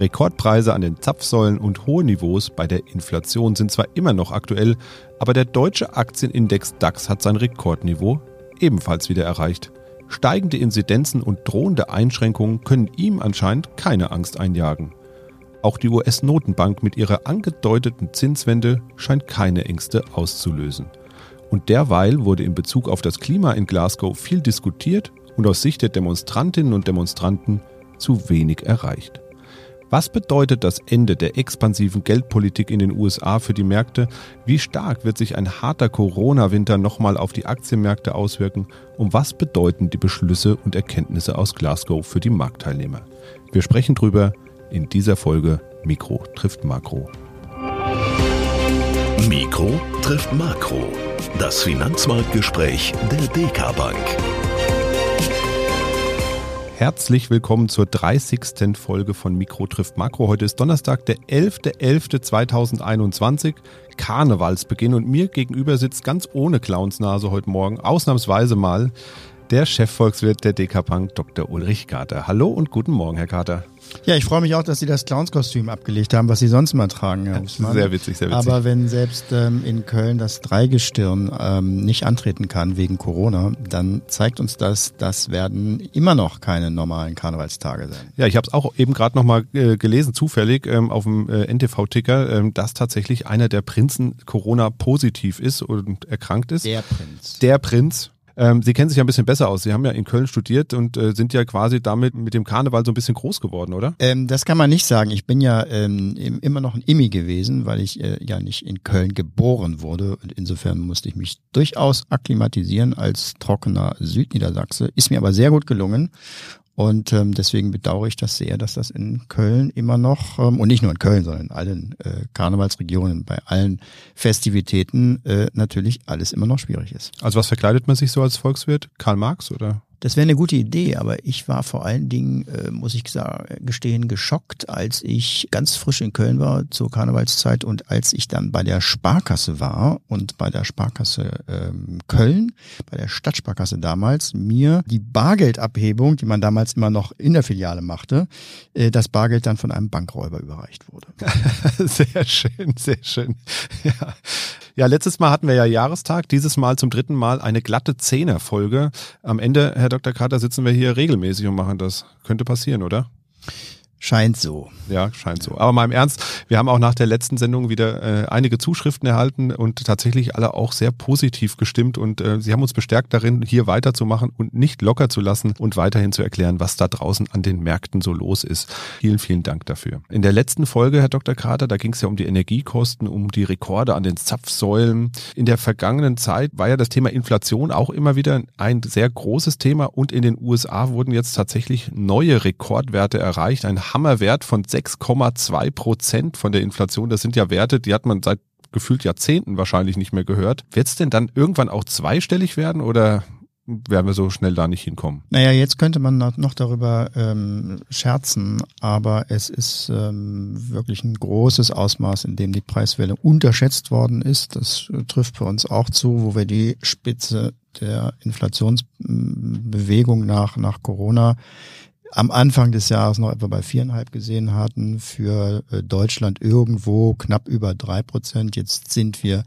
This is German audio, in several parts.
Rekordpreise an den Zapfsäulen und hohe Niveaus bei der Inflation sind zwar immer noch aktuell, aber der deutsche Aktienindex DAX hat sein Rekordniveau ebenfalls wieder erreicht. Steigende Inzidenzen und drohende Einschränkungen können ihm anscheinend keine Angst einjagen. Auch die US-Notenbank mit ihrer angedeuteten Zinswende scheint keine Ängste auszulösen. Und derweil wurde in Bezug auf das Klima in Glasgow viel diskutiert und aus Sicht der Demonstrantinnen und Demonstranten zu wenig erreicht. Was bedeutet das Ende der expansiven Geldpolitik in den USA für die Märkte? Wie stark wird sich ein harter Corona-Winter nochmal auf die Aktienmärkte auswirken? Und was bedeuten die Beschlüsse und Erkenntnisse aus Glasgow für die Marktteilnehmer? Wir sprechen drüber in dieser Folge Mikro trifft Makro. Mikro trifft Makro. Das Finanzmarktgespräch der DK Bank. Herzlich willkommen zur 30. Folge von Mikro trifft Makro. Heute ist Donnerstag, der 11.11.2021, Karnevalsbeginn und mir gegenüber sitzt ganz ohne Clownsnase heute Morgen, ausnahmsweise mal, der Chefvolkswirt der DK Bank, Dr. Ulrich Kater. Hallo und guten Morgen, Herr Kater. Ja, ich freue mich auch, dass Sie das Clownskostüm abgelegt haben, was Sie sonst mal tragen, Herr Husmann. Sehr witzig, sehr witzig. Aber wenn selbst ähm, in Köln das Dreigestirn ähm, nicht antreten kann wegen Corona, dann zeigt uns das, das werden immer noch keine normalen Karnevalstage sein. Ja, ich habe es auch eben gerade nochmal äh, gelesen, zufällig ähm, auf dem äh, NTV-Ticker, ähm, dass tatsächlich einer der Prinzen Corona positiv ist und erkrankt ist. Der Prinz. Der Prinz. Ähm, Sie kennen sich ja ein bisschen besser aus. Sie haben ja in Köln studiert und äh, sind ja quasi damit mit dem Karneval so ein bisschen groß geworden, oder? Ähm, das kann man nicht sagen. Ich bin ja ähm, immer noch ein Immi gewesen, weil ich äh, ja nicht in Köln geboren wurde. Und insofern musste ich mich durchaus akklimatisieren als trockener Südniedersachse. Ist mir aber sehr gut gelungen. Und ähm, deswegen bedauere ich das sehr, dass das in Köln immer noch, ähm, und nicht nur in Köln, sondern in allen äh, Karnevalsregionen, bei allen Festivitäten äh, natürlich alles immer noch schwierig ist. Also was verkleidet man sich so als Volkswirt? Karl Marx oder? Das wäre eine gute Idee, aber ich war vor allen Dingen, äh, muss ich gestehen, geschockt, als ich ganz frisch in Köln war zur Karnevalszeit und als ich dann bei der Sparkasse war und bei der Sparkasse ähm, Köln, bei der Stadtsparkasse damals, mir die Bargeldabhebung, die man damals immer noch in der Filiale machte, äh, das Bargeld dann von einem Bankräuber überreicht wurde. sehr schön, sehr schön. Ja. Ja, letztes Mal hatten wir ja Jahrestag, dieses Mal zum dritten Mal eine glatte Zehnerfolge. Am Ende, Herr Dr. Carter, sitzen wir hier regelmäßig und machen das. Könnte passieren, oder? Scheint so. Ja, scheint so. Aber mal im Ernst, wir haben auch nach der letzten Sendung wieder äh, einige Zuschriften erhalten und tatsächlich alle auch sehr positiv gestimmt und äh, sie haben uns bestärkt darin, hier weiterzumachen und nicht locker zu lassen und weiterhin zu erklären, was da draußen an den Märkten so los ist. Vielen, vielen Dank dafür. In der letzten Folge, Herr Dr. Krater, da ging es ja um die Energiekosten, um die Rekorde an den Zapfsäulen. In der vergangenen Zeit war ja das Thema Inflation auch immer wieder ein sehr großes Thema und in den USA wurden jetzt tatsächlich neue Rekordwerte erreicht. Ein Hammerwert von 6,2 Prozent von der Inflation. Das sind ja Werte, die hat man seit gefühlt Jahrzehnten wahrscheinlich nicht mehr gehört. Wird es denn dann irgendwann auch zweistellig werden oder werden wir so schnell da nicht hinkommen. Naja, jetzt könnte man noch darüber ähm, scherzen, aber es ist ähm, wirklich ein großes Ausmaß, in dem die Preiswelle unterschätzt worden ist. Das äh, trifft für uns auch zu, wo wir die Spitze der Inflationsbewegung nach, nach Corona am Anfang des Jahres noch etwa bei viereinhalb gesehen hatten, für äh, Deutschland irgendwo knapp über drei Prozent. Jetzt sind wir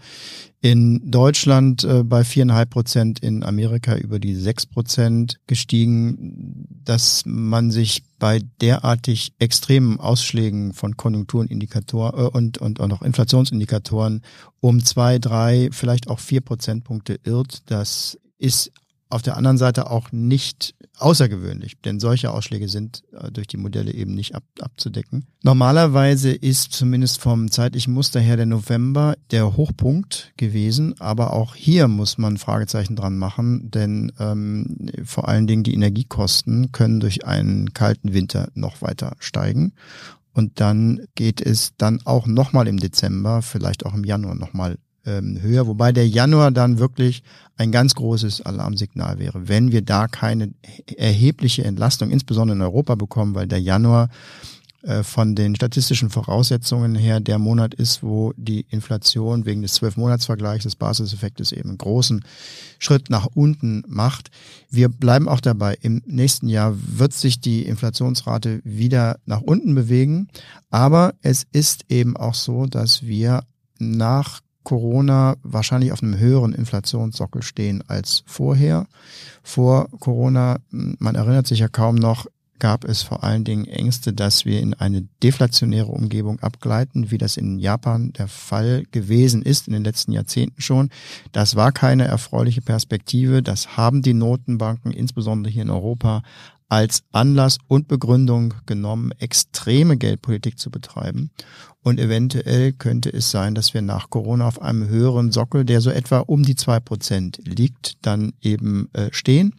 in Deutschland äh, bei viereinhalb Prozent, in Amerika über die sechs Prozent gestiegen, dass man sich bei derartig extremen Ausschlägen von Konjunkturindikatoren äh, und, und, und auch Inflationsindikatoren um zwei, drei, vielleicht auch vier Prozentpunkte irrt. Das ist auf der anderen Seite auch nicht außergewöhnlich, denn solche Ausschläge sind äh, durch die Modelle eben nicht ab, abzudecken. Normalerweise ist zumindest vom zeitlichen Muster her der November der Hochpunkt gewesen, aber auch hier muss man Fragezeichen dran machen, denn ähm, vor allen Dingen die Energiekosten können durch einen kalten Winter noch weiter steigen. Und dann geht es dann auch nochmal im Dezember, vielleicht auch im Januar nochmal ähm, höher, wobei der Januar dann wirklich ein ganz großes Alarmsignal wäre, wenn wir da keine erhebliche Entlastung, insbesondere in Europa bekommen, weil der Januar äh, von den statistischen Voraussetzungen her der Monat ist, wo die Inflation wegen des Zwölfmonatsvergleichs des Basiseffektes eben einen großen Schritt nach unten macht. Wir bleiben auch dabei. Im nächsten Jahr wird sich die Inflationsrate wieder nach unten bewegen. Aber es ist eben auch so, dass wir nach Corona wahrscheinlich auf einem höheren Inflationssockel stehen als vorher. Vor Corona, man erinnert sich ja kaum noch, gab es vor allen Dingen Ängste, dass wir in eine deflationäre Umgebung abgleiten, wie das in Japan der Fall gewesen ist in den letzten Jahrzehnten schon. Das war keine erfreuliche Perspektive. Das haben die Notenbanken, insbesondere hier in Europa, als Anlass und Begründung genommen, extreme Geldpolitik zu betreiben. Und eventuell könnte es sein, dass wir nach Corona auf einem höheren Sockel, der so etwa um die zwei Prozent liegt, dann eben äh, stehen.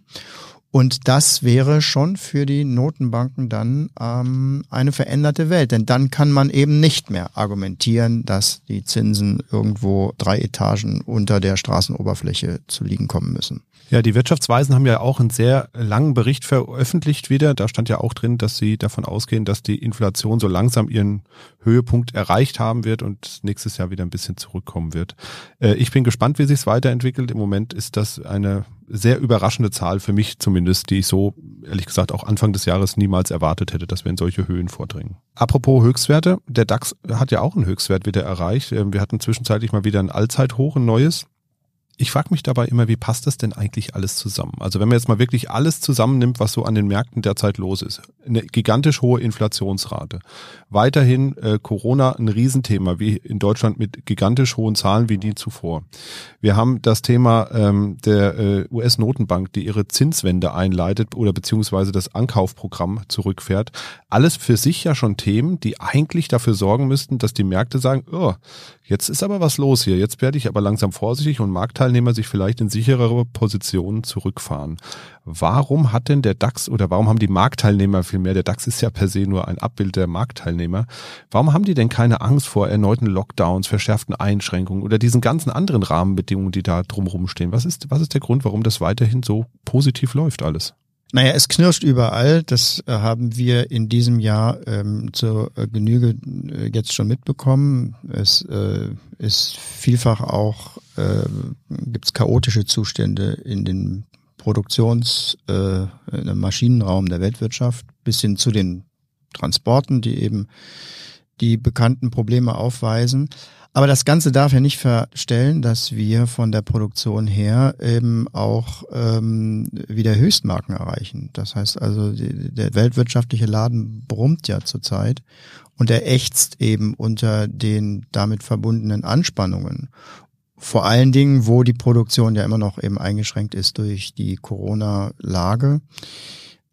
Und das wäre schon für die Notenbanken dann ähm, eine veränderte Welt. Denn dann kann man eben nicht mehr argumentieren, dass die Zinsen irgendwo drei Etagen unter der Straßenoberfläche zu liegen kommen müssen. Ja, die Wirtschaftsweisen haben ja auch einen sehr langen Bericht veröffentlicht wieder. Da stand ja auch drin, dass sie davon ausgehen, dass die Inflation so langsam ihren Höhepunkt erreicht haben wird und nächstes Jahr wieder ein bisschen zurückkommen wird. Äh, ich bin gespannt, wie sich es weiterentwickelt. Im Moment ist das eine sehr überraschende Zahl für mich zumindest, die ich so ehrlich gesagt auch Anfang des Jahres niemals erwartet hätte, dass wir in solche Höhen vordringen. Apropos Höchstwerte, der DAX hat ja auch einen Höchstwert wieder erreicht. Ähm, wir hatten zwischenzeitlich mal wieder ein Allzeithoch, ein neues ich frage mich dabei immer, wie passt das denn eigentlich alles zusammen? Also wenn man jetzt mal wirklich alles zusammennimmt, was so an den Märkten derzeit los ist. Eine gigantisch hohe Inflationsrate. Weiterhin äh, Corona ein Riesenthema, wie in Deutschland mit gigantisch hohen Zahlen wie nie zuvor. Wir haben das Thema ähm, der äh, US-Notenbank, die ihre Zinswende einleitet oder beziehungsweise das Ankaufprogramm zurückfährt. Alles für sich ja schon Themen, die eigentlich dafür sorgen müssten, dass die Märkte sagen, oh, jetzt ist aber was los hier, jetzt werde ich aber langsam vorsichtig und Marktteil Marktteilnehmer sich vielleicht in sicherere Positionen zurückfahren. Warum hat denn der DAX oder warum haben die Marktteilnehmer vielmehr, der DAX ist ja per se nur ein Abbild der Marktteilnehmer, warum haben die denn keine Angst vor erneuten Lockdowns, verschärften Einschränkungen oder diesen ganzen anderen Rahmenbedingungen, die da drumherum stehen? Was ist, was ist der Grund, warum das weiterhin so positiv läuft alles? Naja, es knirscht überall. Das äh, haben wir in diesem Jahr ähm, zur äh, Genüge äh, jetzt schon mitbekommen. Es äh, ist vielfach auch, äh, gibt es chaotische Zustände in den Produktions-, äh, dem Maschinenraum der Weltwirtschaft bis hin zu den Transporten, die eben die bekannten Probleme aufweisen. Aber das Ganze darf ja nicht verstellen, dass wir von der Produktion her eben auch ähm, wieder Höchstmarken erreichen. Das heißt also, die, der weltwirtschaftliche Laden brummt ja zurzeit und er ächzt eben unter den damit verbundenen Anspannungen. Vor allen Dingen, wo die Produktion ja immer noch eben eingeschränkt ist durch die Corona-Lage.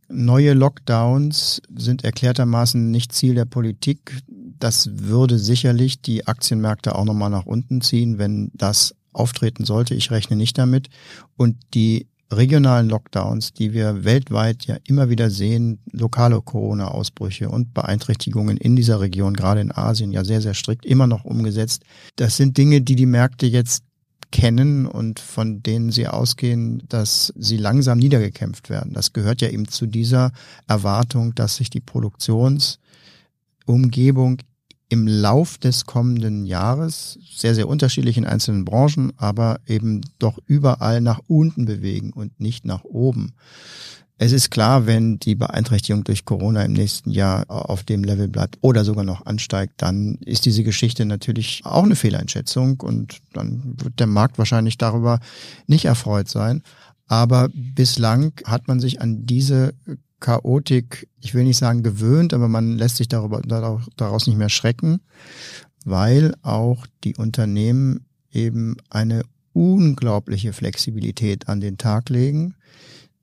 Neue Lockdowns sind erklärtermaßen nicht Ziel der Politik. Das würde sicherlich die Aktienmärkte auch nochmal nach unten ziehen, wenn das auftreten sollte. Ich rechne nicht damit. Und die regionalen Lockdowns, die wir weltweit ja immer wieder sehen, lokale Corona-Ausbrüche und Beeinträchtigungen in dieser Region, gerade in Asien, ja sehr, sehr strikt immer noch umgesetzt. Das sind Dinge, die die Märkte jetzt kennen und von denen sie ausgehen, dass sie langsam niedergekämpft werden. Das gehört ja eben zu dieser Erwartung, dass sich die Produktionsumgebung im Lauf des kommenden Jahres sehr, sehr unterschiedlich in einzelnen Branchen, aber eben doch überall nach unten bewegen und nicht nach oben. Es ist klar, wenn die Beeinträchtigung durch Corona im nächsten Jahr auf dem Level bleibt oder sogar noch ansteigt, dann ist diese Geschichte natürlich auch eine Fehleinschätzung und dann wird der Markt wahrscheinlich darüber nicht erfreut sein. Aber bislang hat man sich an diese Chaotik, ich will nicht sagen gewöhnt, aber man lässt sich darüber, daraus nicht mehr schrecken, weil auch die Unternehmen eben eine unglaubliche Flexibilität an den Tag legen.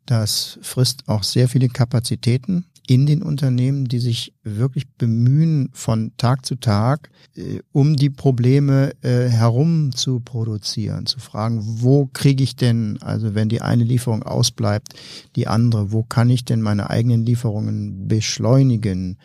Das frisst auch sehr viele Kapazitäten in den Unternehmen, die sich wirklich bemühen, von Tag zu Tag, äh, um die Probleme äh, herum zu produzieren, zu fragen, wo kriege ich denn, also wenn die eine Lieferung ausbleibt, die andere, wo kann ich denn meine eigenen Lieferungen beschleunigen?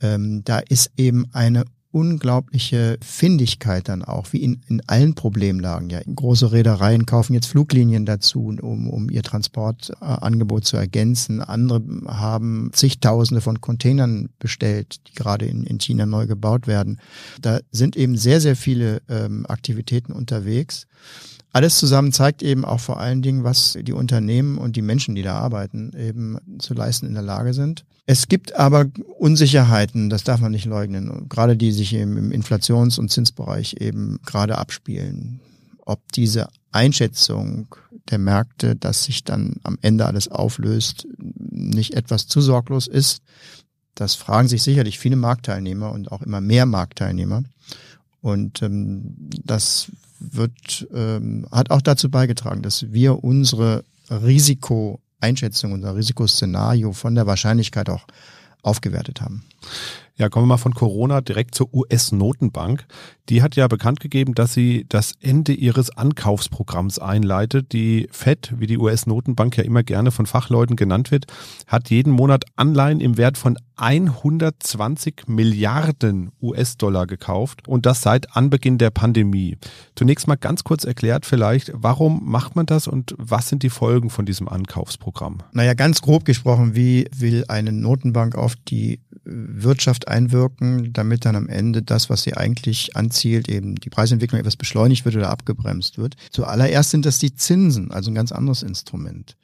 Ähm, da ist eben eine unglaubliche Findigkeit dann auch, wie in, in allen Problemlagen. Ja, große Reedereien kaufen jetzt Fluglinien dazu, um, um ihr Transportangebot zu ergänzen. Andere haben zigtausende von Containern bestellt, die gerade in, in China neu gebaut werden. Da sind eben sehr, sehr viele ähm, Aktivitäten unterwegs. Alles zusammen zeigt eben auch vor allen Dingen, was die Unternehmen und die Menschen, die da arbeiten, eben zu leisten in der Lage sind. Es gibt aber Unsicherheiten, das darf man nicht leugnen, gerade die sich im Inflations- und Zinsbereich eben gerade abspielen. Ob diese Einschätzung der Märkte, dass sich dann am Ende alles auflöst, nicht etwas zu sorglos ist, das fragen sich sicherlich viele Marktteilnehmer und auch immer mehr Marktteilnehmer. Und ähm, das wird, ähm, hat auch dazu beigetragen, dass wir unsere Risikoeinschätzung, unser Risikoszenario von der Wahrscheinlichkeit auch aufgewertet haben. Ja, kommen wir mal von Corona direkt zur US-Notenbank. Die hat ja bekannt gegeben, dass sie das Ende ihres Ankaufsprogramms einleitet. Die Fed, wie die US-Notenbank ja immer gerne von Fachleuten genannt wird, hat jeden Monat Anleihen im Wert von 120 Milliarden US-Dollar gekauft und das seit Anbeginn der Pandemie. Zunächst mal ganz kurz erklärt vielleicht, warum macht man das und was sind die Folgen von diesem Ankaufsprogramm? Naja, ganz grob gesprochen, wie will eine Notenbank auf die Wirtschaft einwirken, damit dann am Ende das, was sie eigentlich anzielt, eben die Preisentwicklung etwas beschleunigt wird oder abgebremst wird. Zuallererst sind das die Zinsen, also ein ganz anderes Instrument.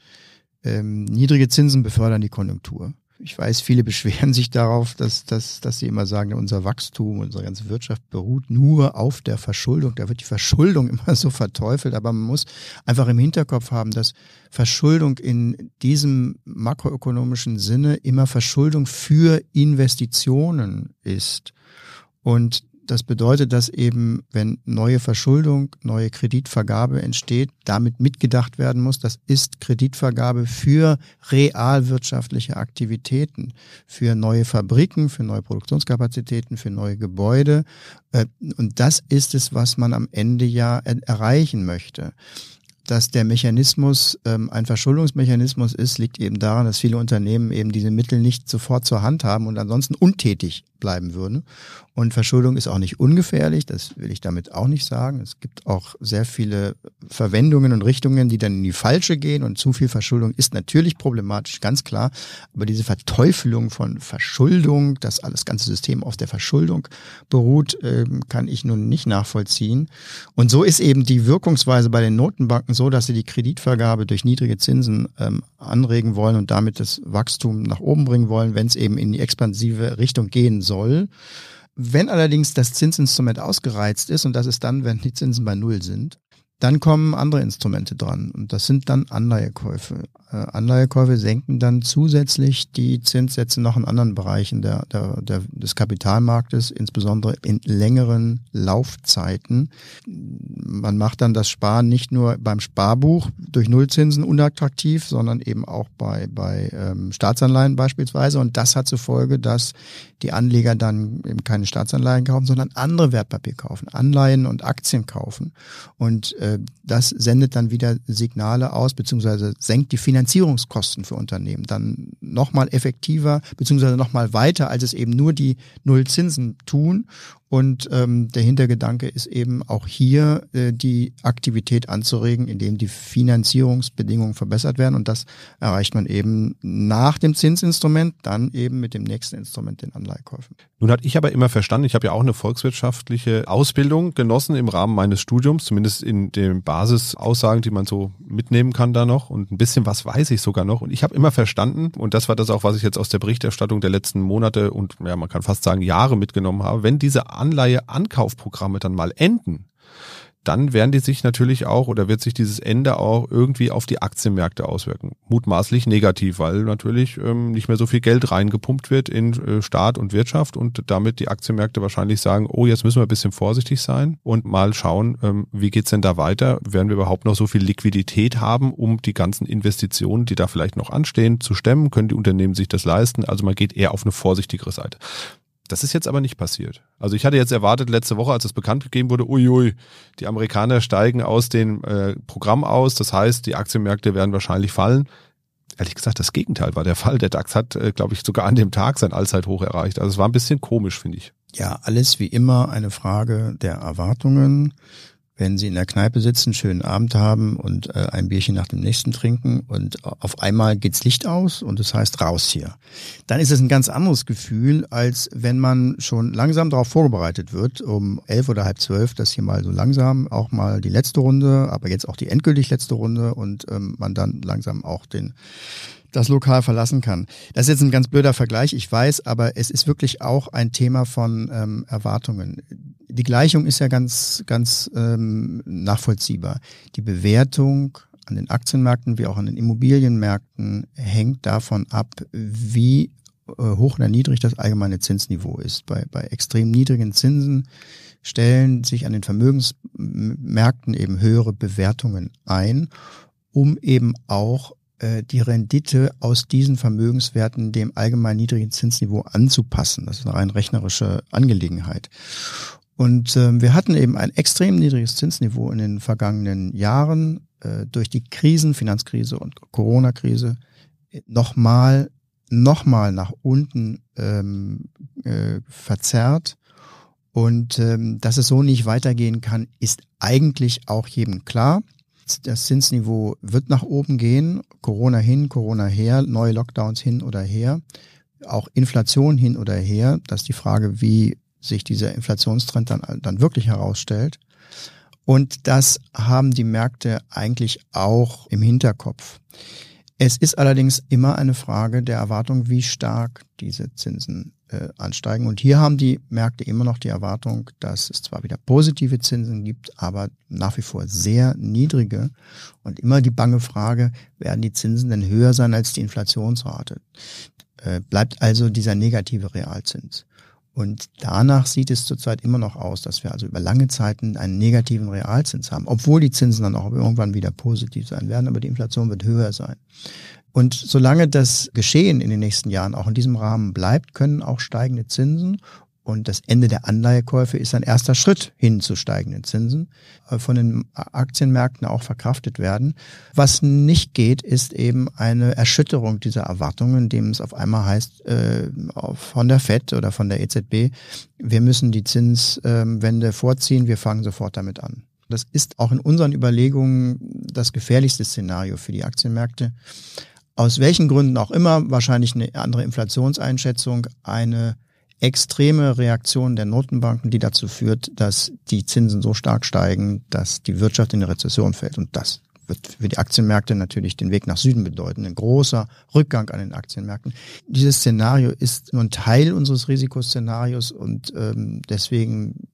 Ähm, niedrige Zinsen befördern die Konjunktur ich weiß, viele beschweren sich darauf, dass, dass, dass sie immer sagen, unser Wachstum, unsere ganze Wirtschaft beruht nur auf der Verschuldung. Da wird die Verschuldung immer so verteufelt, aber man muss einfach im Hinterkopf haben, dass Verschuldung in diesem makroökonomischen Sinne immer Verschuldung für Investitionen ist. Und das bedeutet, dass eben, wenn neue Verschuldung, neue Kreditvergabe entsteht, damit mitgedacht werden muss, das ist Kreditvergabe für realwirtschaftliche Aktivitäten, für neue Fabriken, für neue Produktionskapazitäten, für neue Gebäude. Äh, und das ist es, was man am Ende ja erreichen möchte dass der Mechanismus ähm, ein Verschuldungsmechanismus ist, liegt eben daran, dass viele Unternehmen eben diese Mittel nicht sofort zur Hand haben und ansonsten untätig bleiben würden. Und Verschuldung ist auch nicht ungefährlich, das will ich damit auch nicht sagen. Es gibt auch sehr viele Verwendungen und Richtungen, die dann in die falsche gehen und zu viel Verschuldung ist natürlich problematisch, ganz klar. Aber diese Verteufelung von Verschuldung, dass alles ganze System auf der Verschuldung beruht, ähm, kann ich nun nicht nachvollziehen. Und so ist eben die Wirkungsweise bei den Notenbanken so, dass sie die Kreditvergabe durch niedrige Zinsen ähm, anregen wollen und damit das Wachstum nach oben bringen wollen, wenn es eben in die expansive Richtung gehen soll. Wenn allerdings das Zinsinstrument ausgereizt ist, und das ist dann, wenn die Zinsen bei Null sind, dann kommen andere Instrumente dran und das sind dann Anleihekäufe. Äh, Anleihekäufe senken dann zusätzlich die Zinssätze noch in anderen Bereichen der, der, der, des Kapitalmarktes, insbesondere in längeren Laufzeiten. Man macht dann das Sparen nicht nur beim Sparbuch durch Nullzinsen unattraktiv, sondern eben auch bei, bei ähm, Staatsanleihen beispielsweise. Und das hat zur Folge, dass die Anleger dann eben keine Staatsanleihen kaufen, sondern andere Wertpapier kaufen, Anleihen und Aktien kaufen. Und äh, das sendet dann wieder Signale aus, beziehungsweise senkt die Finanzierungskosten für Unternehmen dann nochmal effektiver, beziehungsweise nochmal weiter, als es eben nur die Nullzinsen tun. Und ähm, der Hintergedanke ist eben auch hier äh, die Aktivität anzuregen, indem die Finanzierungsbedingungen verbessert werden. Und das erreicht man eben nach dem Zinsinstrument, dann eben mit dem nächsten Instrument, den Anleihekäufen. Nun hatte ich aber immer verstanden, ich habe ja auch eine volkswirtschaftliche Ausbildung genossen im Rahmen meines Studiums, zumindest in den Basisaussagen, die man so mitnehmen kann da noch. Und ein bisschen was weiß ich sogar noch. Und ich habe immer verstanden, und das war das auch, was ich jetzt aus der Berichterstattung der letzten Monate und ja, man kann fast sagen Jahre mitgenommen habe, wenn diese Anleihe-Ankaufprogramme dann mal enden, dann werden die sich natürlich auch oder wird sich dieses Ende auch irgendwie auf die Aktienmärkte auswirken. Mutmaßlich negativ, weil natürlich ähm, nicht mehr so viel Geld reingepumpt wird in äh, Staat und Wirtschaft und damit die Aktienmärkte wahrscheinlich sagen, oh, jetzt müssen wir ein bisschen vorsichtig sein und mal schauen, ähm, wie geht's denn da weiter? Werden wir überhaupt noch so viel Liquidität haben, um die ganzen Investitionen, die da vielleicht noch anstehen, zu stemmen? Können die Unternehmen sich das leisten? Also man geht eher auf eine vorsichtigere Seite. Das ist jetzt aber nicht passiert. Also ich hatte jetzt erwartet letzte Woche, als es bekannt gegeben wurde, uiui, die Amerikaner steigen aus dem äh, Programm aus. Das heißt, die Aktienmärkte werden wahrscheinlich fallen. Ehrlich gesagt, das Gegenteil war der Fall. Der DAX hat, äh, glaube ich, sogar an dem Tag sein Allzeithoch erreicht. Also es war ein bisschen komisch, finde ich. Ja, alles wie immer eine Frage der Erwartungen wenn Sie in der Kneipe sitzen, schönen Abend haben und äh, ein Bierchen nach dem nächsten trinken und auf einmal geht's Licht aus und das heißt raus hier. Dann ist es ein ganz anderes Gefühl, als wenn man schon langsam darauf vorbereitet wird, um elf oder halb zwölf, dass hier mal so langsam auch mal die letzte Runde, aber jetzt auch die endgültig letzte Runde und ähm, man dann langsam auch den das Lokal verlassen kann. Das ist jetzt ein ganz blöder Vergleich, ich weiß, aber es ist wirklich auch ein Thema von ähm, Erwartungen. Die Gleichung ist ja ganz, ganz ähm, nachvollziehbar. Die Bewertung an den Aktienmärkten wie auch an den Immobilienmärkten hängt davon ab, wie äh, hoch oder niedrig das allgemeine Zinsniveau ist. Bei, bei extrem niedrigen Zinsen stellen sich an den Vermögensmärkten eben höhere Bewertungen ein, um eben auch die Rendite aus diesen Vermögenswerten dem allgemein niedrigen Zinsniveau anzupassen. Das ist eine rein rechnerische Angelegenheit. Und äh, wir hatten eben ein extrem niedriges Zinsniveau in den vergangenen Jahren äh, durch die Krisen, Finanzkrise und Corona-Krise, nochmal nochmal nach unten ähm, äh, verzerrt. Und ähm, dass es so nicht weitergehen kann, ist eigentlich auch jedem klar das Zinsniveau wird nach oben gehen. Corona hin, Corona her, neue Lockdowns hin oder her. Auch Inflation hin oder her. Das ist die Frage, wie sich dieser Inflationstrend dann, dann wirklich herausstellt. Und das haben die Märkte eigentlich auch im Hinterkopf. Es ist allerdings immer eine Frage der Erwartung, wie stark diese Zinsen äh, ansteigen. Und hier haben die Märkte immer noch die Erwartung, dass es zwar wieder positive Zinsen gibt, aber nach wie vor sehr niedrige. Und immer die bange Frage, werden die Zinsen denn höher sein als die Inflationsrate? Äh, bleibt also dieser negative Realzins. Und danach sieht es zurzeit immer noch aus, dass wir also über lange Zeiten einen negativen Realzins haben, obwohl die Zinsen dann auch irgendwann wieder positiv sein werden, aber die Inflation wird höher sein. Und solange das Geschehen in den nächsten Jahren auch in diesem Rahmen bleibt, können auch steigende Zinsen und das Ende der Anleihekäufe ist ein erster Schritt hin zu steigenden Zinsen, äh, von den Aktienmärkten auch verkraftet werden. Was nicht geht, ist eben eine Erschütterung dieser Erwartungen, indem es auf einmal heißt, äh, von der FED oder von der EZB, wir müssen die Zinswende vorziehen, wir fangen sofort damit an. Das ist auch in unseren Überlegungen das gefährlichste Szenario für die Aktienmärkte. Aus welchen Gründen auch immer, wahrscheinlich eine andere Inflationseinschätzung, eine extreme Reaktion der Notenbanken, die dazu führt, dass die Zinsen so stark steigen, dass die Wirtschaft in eine Rezession fällt. Und das wird für die Aktienmärkte natürlich den Weg nach Süden bedeuten. Ein großer Rückgang an den Aktienmärkten. Dieses Szenario ist nur ein Teil unseres Risikoszenarios und ähm, deswegen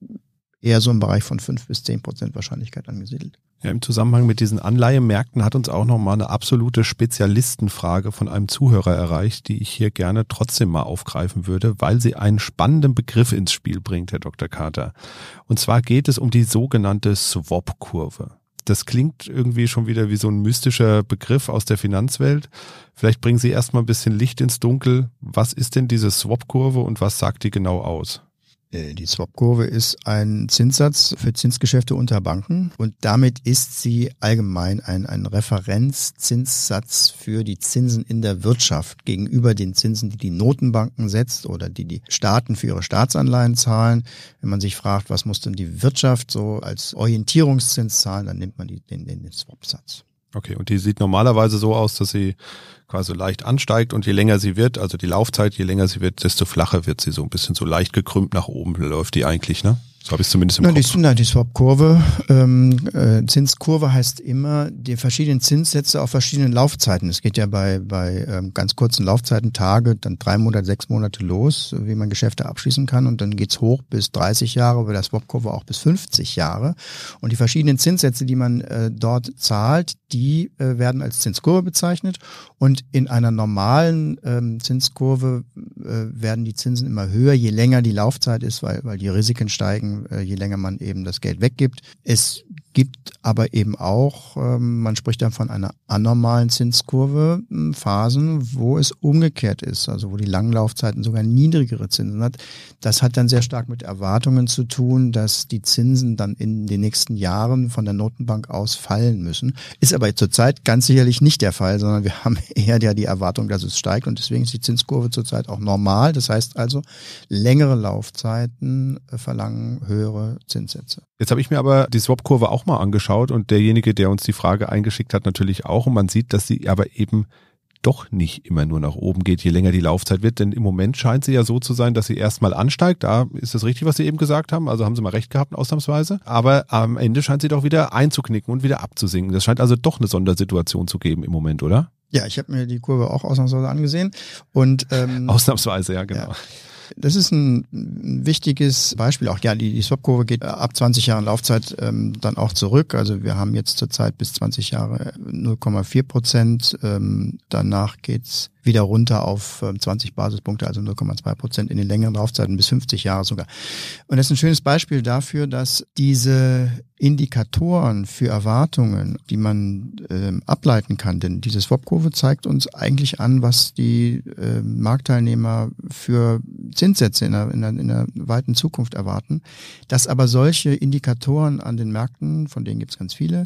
eher so im Bereich von fünf bis zehn Prozent Wahrscheinlichkeit angesiedelt. Ja, Im Zusammenhang mit diesen Anleihemärkten hat uns auch nochmal eine absolute Spezialistenfrage von einem Zuhörer erreicht, die ich hier gerne trotzdem mal aufgreifen würde, weil sie einen spannenden Begriff ins Spiel bringt, Herr Dr. Carter. Und zwar geht es um die sogenannte Swap-Kurve. Das klingt irgendwie schon wieder wie so ein mystischer Begriff aus der Finanzwelt. Vielleicht bringen Sie erstmal ein bisschen Licht ins Dunkel. Was ist denn diese Swap-Kurve und was sagt die genau aus? Äh, die Swap-Kurve ist ein Zinssatz für Zinsgeschäfte unter Banken und damit ist sie allgemein ein, ein Referenzzinssatz für die Zinsen in der Wirtschaft gegenüber den Zinsen, die die Notenbanken setzt oder die die Staaten für ihre Staatsanleihen zahlen. Wenn man sich fragt, was muss denn die Wirtschaft so als Orientierungszins zahlen, dann nimmt man die, den, den Swap-Satz. Okay, und die sieht normalerweise so aus, dass sie quasi leicht ansteigt und je länger sie wird, also die Laufzeit, je länger sie wird, desto flacher wird sie so ein bisschen so leicht gekrümmt nach oben läuft die eigentlich, ne? So habe ich zumindest im na, Kopf. Die, na, die Swap-Kurve, ähm, äh, Zinskurve heißt immer die verschiedenen Zinssätze auf verschiedenen Laufzeiten. Es geht ja bei, bei ähm, ganz kurzen Laufzeiten, Tage, dann drei Monate, sechs Monate los, wie man Geschäfte abschließen kann und dann geht's hoch bis 30 Jahre, bei der Swap-Kurve auch bis 50 Jahre. Und die verschiedenen Zinssätze, die man äh, dort zahlt, die äh, werden als Zinskurve bezeichnet und in einer normalen ähm, Zinskurve äh, werden die Zinsen immer höher, je länger die Laufzeit ist, weil, weil die Risiken steigen, je länger man eben das Geld weggibt. Es gibt aber eben auch, ähm, man spricht dann von einer anormalen Zinskurve, hm, Phasen, wo es umgekehrt ist, also wo die Langlaufzeiten sogar niedrigere Zinsen hat. Das hat dann sehr stark mit Erwartungen zu tun, dass die Zinsen dann in den nächsten Jahren von der Notenbank aus fallen müssen. Ist aber zurzeit ganz sicherlich nicht der Fall, sondern wir haben eher die Erwartung, dass es steigt und deswegen ist die Zinskurve zurzeit auch normal. Das heißt also, längere Laufzeiten verlangen höhere Zinssätze. Jetzt habe ich mir aber die Swap-Kurve auch mal angeschaut und derjenige, der uns die Frage eingeschickt hat, natürlich auch. Und man sieht, dass sie aber eben doch nicht immer nur nach oben geht, je länger die Laufzeit wird. Denn im Moment scheint sie ja so zu sein, dass sie erstmal ansteigt. Da ist das richtig, was Sie eben gesagt haben. Also haben Sie mal recht gehabt, ausnahmsweise. Aber am Ende scheint sie doch wieder einzuknicken und wieder abzusinken. Das scheint also doch eine Sondersituation zu geben im Moment, oder? Ja, ich habe mir die Kurve auch ausnahmsweise angesehen. Und ähm, ausnahmsweise, ja, genau. Ja. Das ist ein wichtiges Beispiel. Auch ja, die, die Swap-Kurve geht äh, ab 20 Jahren Laufzeit ähm, dann auch zurück. Also wir haben jetzt zurzeit bis 20 Jahre 0,4 Prozent. Ähm, danach geht's wieder runter auf 20 ähm, Basispunkte, also 0,2 Prozent in den längeren Laufzeiten bis 50 Jahre sogar. Und das ist ein schönes Beispiel dafür, dass diese Indikatoren für Erwartungen, die man ähm, ableiten kann, denn diese Swap-Kurve zeigt uns eigentlich an, was die äh, Marktteilnehmer für Zinssätze in der, in, der, in der weiten Zukunft erwarten, dass aber solche Indikatoren an den Märkten, von denen gibt es ganz viele,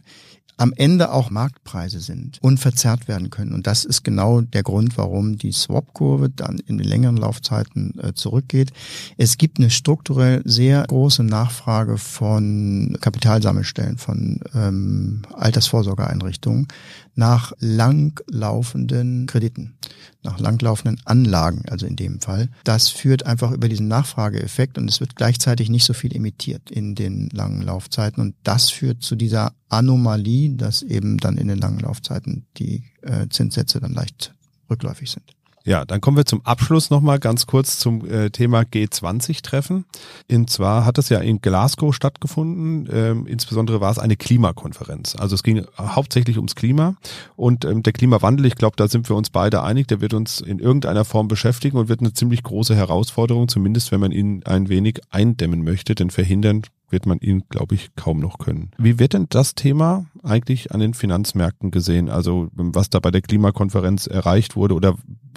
am Ende auch Marktpreise sind und verzerrt werden können. Und das ist genau der Grund, warum die Swap-Kurve dann in den längeren Laufzeiten äh, zurückgeht. Es gibt eine strukturell sehr große Nachfrage von Kapitalsammelstellen, von ähm, Altersvorsorgeeinrichtungen nach langlaufenden Krediten, nach langlaufenden Anlagen, also in dem Fall. Das führt einfach über diesen Nachfrageeffekt und es wird gleichzeitig nicht so viel emittiert in den langen Laufzeiten und das führt zu dieser Anomalie, dass eben dann in den langen Laufzeiten die äh, Zinssätze dann leicht rückläufig sind. Ja, dann kommen wir zum Abschluss nochmal ganz kurz zum äh, Thema G20-Treffen. Und zwar hat es ja in Glasgow stattgefunden. Ähm, insbesondere war es eine Klimakonferenz. Also es ging hauptsächlich ums Klima. Und ähm, der Klimawandel, ich glaube, da sind wir uns beide einig, der wird uns in irgendeiner Form beschäftigen und wird eine ziemlich große Herausforderung, zumindest wenn man ihn ein wenig eindämmen möchte. Denn verhindern wird man ihn, glaube ich, kaum noch können. Wie wird denn das Thema eigentlich an den Finanzmärkten gesehen? Also was da bei der Klimakonferenz erreicht wurde oder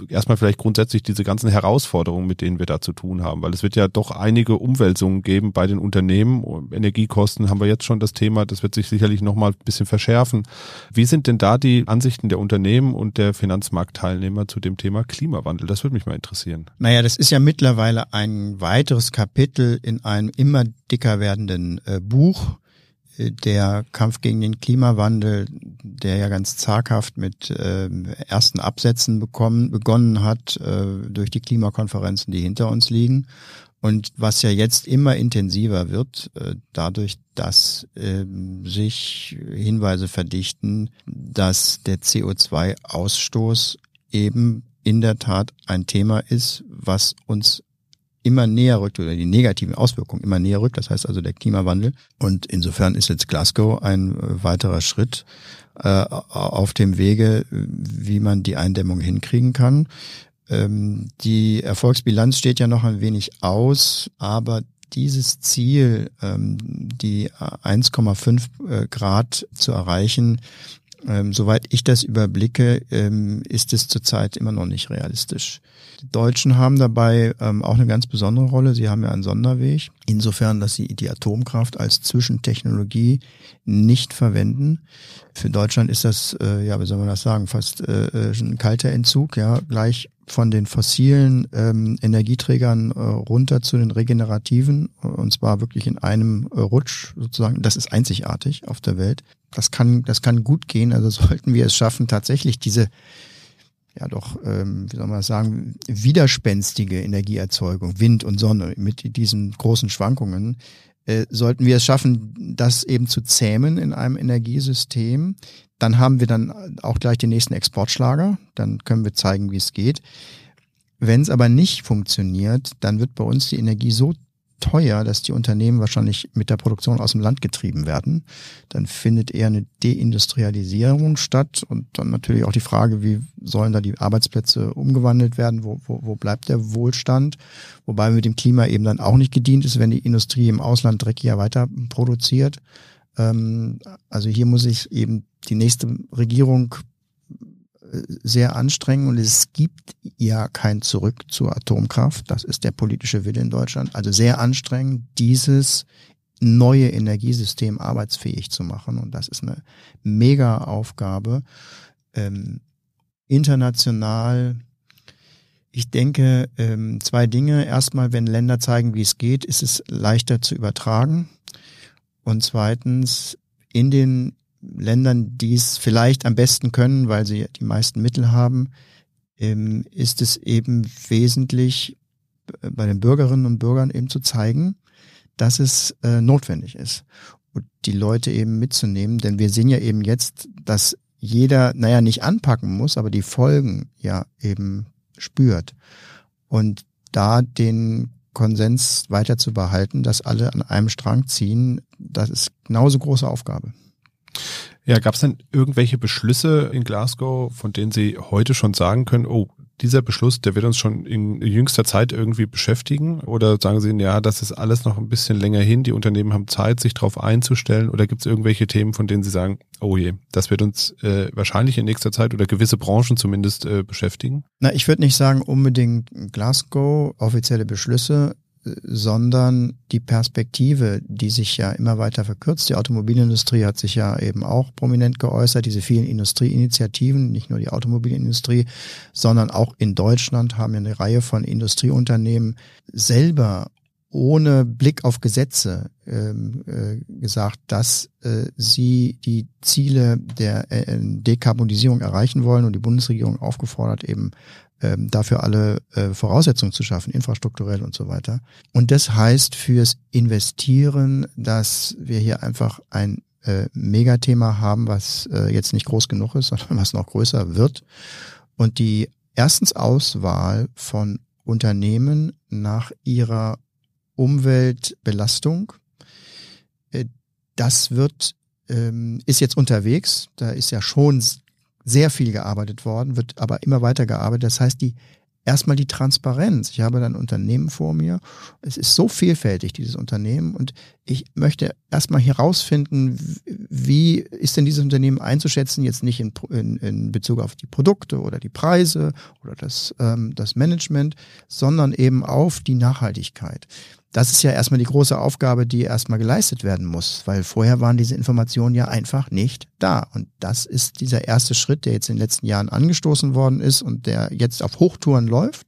erstmal vielleicht grundsätzlich diese ganzen Herausforderungen, mit denen wir da zu tun haben, weil es wird ja doch einige Umwälzungen geben bei den Unternehmen. Energiekosten haben wir jetzt schon das Thema, das wird sich sicherlich nochmal ein bisschen verschärfen. Wie sind denn da die Ansichten der Unternehmen und der Finanzmarktteilnehmer zu dem Thema Klimawandel? Das würde mich mal interessieren. Naja, das ist ja mittlerweile ein weiteres Kapitel in einem immer dicker werdenden äh, Buch der Kampf gegen den Klimawandel, der ja ganz zaghaft mit äh, ersten Absätzen bekommen, begonnen hat äh, durch die Klimakonferenzen, die hinter uns liegen. Und was ja jetzt immer intensiver wird, äh, dadurch, dass äh, sich Hinweise verdichten, dass der CO2-Ausstoß eben in der Tat ein Thema ist, was uns immer näher rückt oder die negativen Auswirkungen immer näher rückt, das heißt also der Klimawandel. Und insofern ist jetzt Glasgow ein äh, weiterer Schritt äh, auf dem Wege, wie man die Eindämmung hinkriegen kann. Ähm, die Erfolgsbilanz steht ja noch ein wenig aus, aber dieses Ziel, ähm, die 1,5 äh, Grad zu erreichen, ähm, soweit ich das überblicke, ähm, ist es zurzeit immer noch nicht realistisch. Die Deutschen haben dabei ähm, auch eine ganz besondere Rolle. Sie haben ja einen Sonderweg, insofern, dass sie die Atomkraft als Zwischentechnologie nicht verwenden. Für Deutschland ist das, äh, ja, wie soll man das sagen, fast äh, äh ein kalter Entzug, ja, gleich von den fossilen ähm, Energieträgern äh, runter zu den regenerativen und zwar wirklich in einem äh, Rutsch sozusagen. Das ist einzigartig auf der Welt. Das kann, das kann gut gehen. Also sollten wir es schaffen, tatsächlich diese ja doch, ähm, wie soll man sagen, widerspenstige Energieerzeugung, Wind und Sonne mit diesen großen Schwankungen, äh, sollten wir es schaffen, das eben zu zähmen in einem Energiesystem, dann haben wir dann auch gleich den nächsten Exportschlager, dann können wir zeigen, wie es geht. Wenn es aber nicht funktioniert, dann wird bei uns die Energie so teuer, dass die Unternehmen wahrscheinlich mit der Produktion aus dem Land getrieben werden. Dann findet eher eine Deindustrialisierung statt und dann natürlich auch die Frage, wie sollen da die Arbeitsplätze umgewandelt werden, wo, wo, wo bleibt der Wohlstand, wobei mit dem Klima eben dann auch nicht gedient ist, wenn die Industrie im Ausland dreckiger weiter produziert. Ähm, also hier muss ich eben die nächste Regierung sehr anstrengen und es gibt ja kein Zurück zur Atomkraft. Das ist der politische Wille in Deutschland. Also sehr anstrengend, dieses neue Energiesystem arbeitsfähig zu machen. Und das ist eine mega Aufgabe. Ähm, international, ich denke, ähm, zwei Dinge. Erstmal, wenn Länder zeigen, wie es geht, ist es leichter zu übertragen. Und zweitens, in den Ländern, die es vielleicht am besten können, weil sie die meisten Mittel haben, ähm, ist es eben wesentlich äh, bei den Bürgerinnen und Bürgern eben zu zeigen, dass es äh, notwendig ist und die Leute eben mitzunehmen, denn wir sehen ja eben jetzt, dass jeder, naja, nicht anpacken muss, aber die Folgen ja eben spürt. Und da den Konsens weiter zu behalten, dass alle an einem Strang ziehen, das ist genauso große Aufgabe. Ja, gab es denn irgendwelche Beschlüsse in Glasgow, von denen Sie heute schon sagen können, oh, dieser Beschluss, der wird uns schon in jüngster Zeit irgendwie beschäftigen? Oder sagen Sie, ja, das ist alles noch ein bisschen länger hin, die Unternehmen haben Zeit, sich darauf einzustellen? Oder gibt es irgendwelche Themen, von denen Sie sagen, oh je, das wird uns äh, wahrscheinlich in nächster Zeit oder gewisse Branchen zumindest äh, beschäftigen? Na, ich würde nicht sagen unbedingt Glasgow, offizielle Beschlüsse sondern die Perspektive, die sich ja immer weiter verkürzt. Die Automobilindustrie hat sich ja eben auch prominent geäußert, diese vielen Industrieinitiativen, nicht nur die Automobilindustrie, sondern auch in Deutschland haben ja eine Reihe von Industrieunternehmen selber ohne Blick auf Gesetze ähm, äh, gesagt, dass äh, sie die Ziele der äh, Dekarbonisierung erreichen wollen und die Bundesregierung aufgefordert, eben ähm, dafür alle äh, Voraussetzungen zu schaffen, infrastrukturell und so weiter. Und das heißt fürs Investieren, dass wir hier einfach ein äh, Megathema haben, was äh, jetzt nicht groß genug ist, sondern was noch größer wird. Und die erstens Auswahl von Unternehmen nach ihrer Umweltbelastung, äh, das wird ähm, ist jetzt unterwegs. Da ist ja schon sehr viel gearbeitet worden, wird aber immer weiter gearbeitet. Das heißt, die erstmal die Transparenz. Ich habe ein Unternehmen vor mir. Es ist so vielfältig, dieses Unternehmen. Und ich möchte erstmal herausfinden, wie ist denn dieses Unternehmen einzuschätzen, jetzt nicht in, in, in Bezug auf die Produkte oder die Preise oder das, ähm, das Management, sondern eben auf die Nachhaltigkeit das ist ja erstmal die große Aufgabe, die erstmal geleistet werden muss, weil vorher waren diese Informationen ja einfach nicht da. Und das ist dieser erste Schritt, der jetzt in den letzten Jahren angestoßen worden ist und der jetzt auf Hochtouren läuft,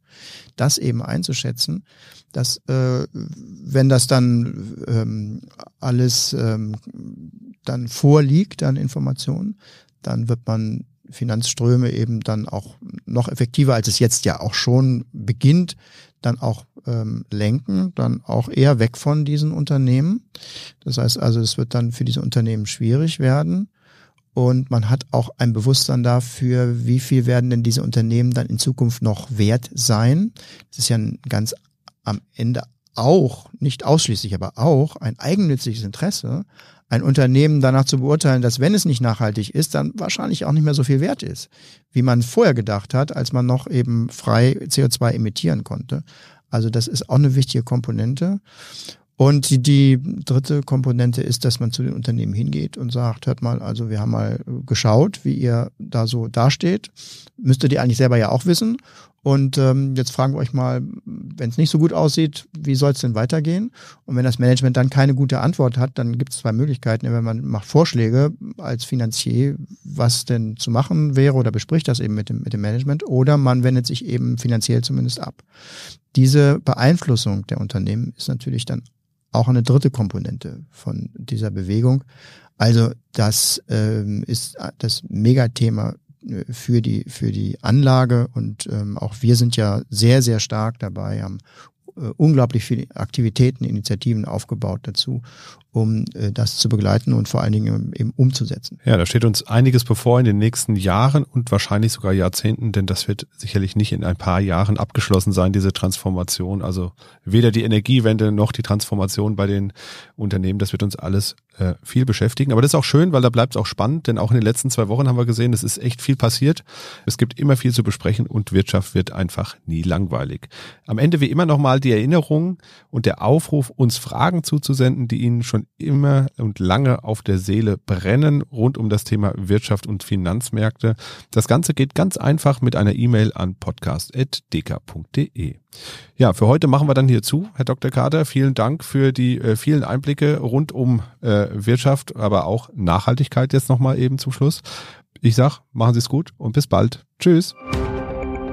das eben einzuschätzen, dass äh, wenn das dann ähm, alles ähm, dann vorliegt an Informationen, dann wird man Finanzströme eben dann auch noch effektiver, als es jetzt ja auch schon beginnt, dann auch ähm, lenken, dann auch eher weg von diesen Unternehmen. Das heißt also, es wird dann für diese Unternehmen schwierig werden. Und man hat auch ein Bewusstsein dafür, wie viel werden denn diese Unternehmen dann in Zukunft noch wert sein. Das ist ja ein ganz am Ende auch, nicht ausschließlich, aber auch ein eigennütziges Interesse, ein Unternehmen danach zu beurteilen, dass wenn es nicht nachhaltig ist, dann wahrscheinlich auch nicht mehr so viel wert ist, wie man vorher gedacht hat, als man noch eben frei CO2 emittieren konnte. Also das ist auch eine wichtige Komponente. Und die, die dritte Komponente ist, dass man zu den Unternehmen hingeht und sagt, hört mal, also wir haben mal geschaut, wie ihr da so dasteht. Müsstet ihr eigentlich selber ja auch wissen. Und ähm, jetzt fragen wir euch mal, wenn es nicht so gut aussieht, wie soll es denn weitergehen? Und wenn das Management dann keine gute Antwort hat, dann gibt es zwei Möglichkeiten. Wenn man macht Vorschläge als Finanzier, was denn zu machen wäre oder bespricht das eben mit dem, mit dem Management oder man wendet sich eben finanziell zumindest ab. Diese Beeinflussung der Unternehmen ist natürlich dann auch eine dritte Komponente von dieser Bewegung. Also das ähm, ist das Megathema äh, für die, für die Anlage und ähm, auch wir sind ja sehr, sehr stark dabei, haben äh, unglaublich viele Aktivitäten, Initiativen aufgebaut dazu, um äh, das zu begleiten und vor allen Dingen eben umzusetzen. Ja, da steht uns einiges bevor in den nächsten Jahren und wahrscheinlich sogar Jahrzehnten, denn das wird sicherlich nicht in ein paar Jahren abgeschlossen sein, diese Transformation. Also weder die Energiewende noch die Transformation bei den Unternehmen, das wird uns alles äh, viel beschäftigen. Aber das ist auch schön, weil da bleibt es auch spannend, denn auch in den letzten zwei Wochen haben wir gesehen, es ist echt viel passiert. Es gibt immer viel zu besprechen und Wirtschaft wird einfach nie langweilig. Am Ende wie immer nochmal die Erinnerung und der Aufruf, uns Fragen zuzusenden, die Ihnen schon immer und lange auf der Seele brennen rund um das Thema Wirtschaft und Finanzmärkte. Das Ganze geht ganz einfach mit einer E-Mail an podcast.dk.de. Ja, für heute machen wir dann hier zu. Herr Dr. Kater, vielen Dank für die äh, vielen Einblicke rund um äh, Wirtschaft, aber auch Nachhaltigkeit jetzt nochmal eben zum Schluss. Ich sag, machen Sie es gut und bis bald. Tschüss.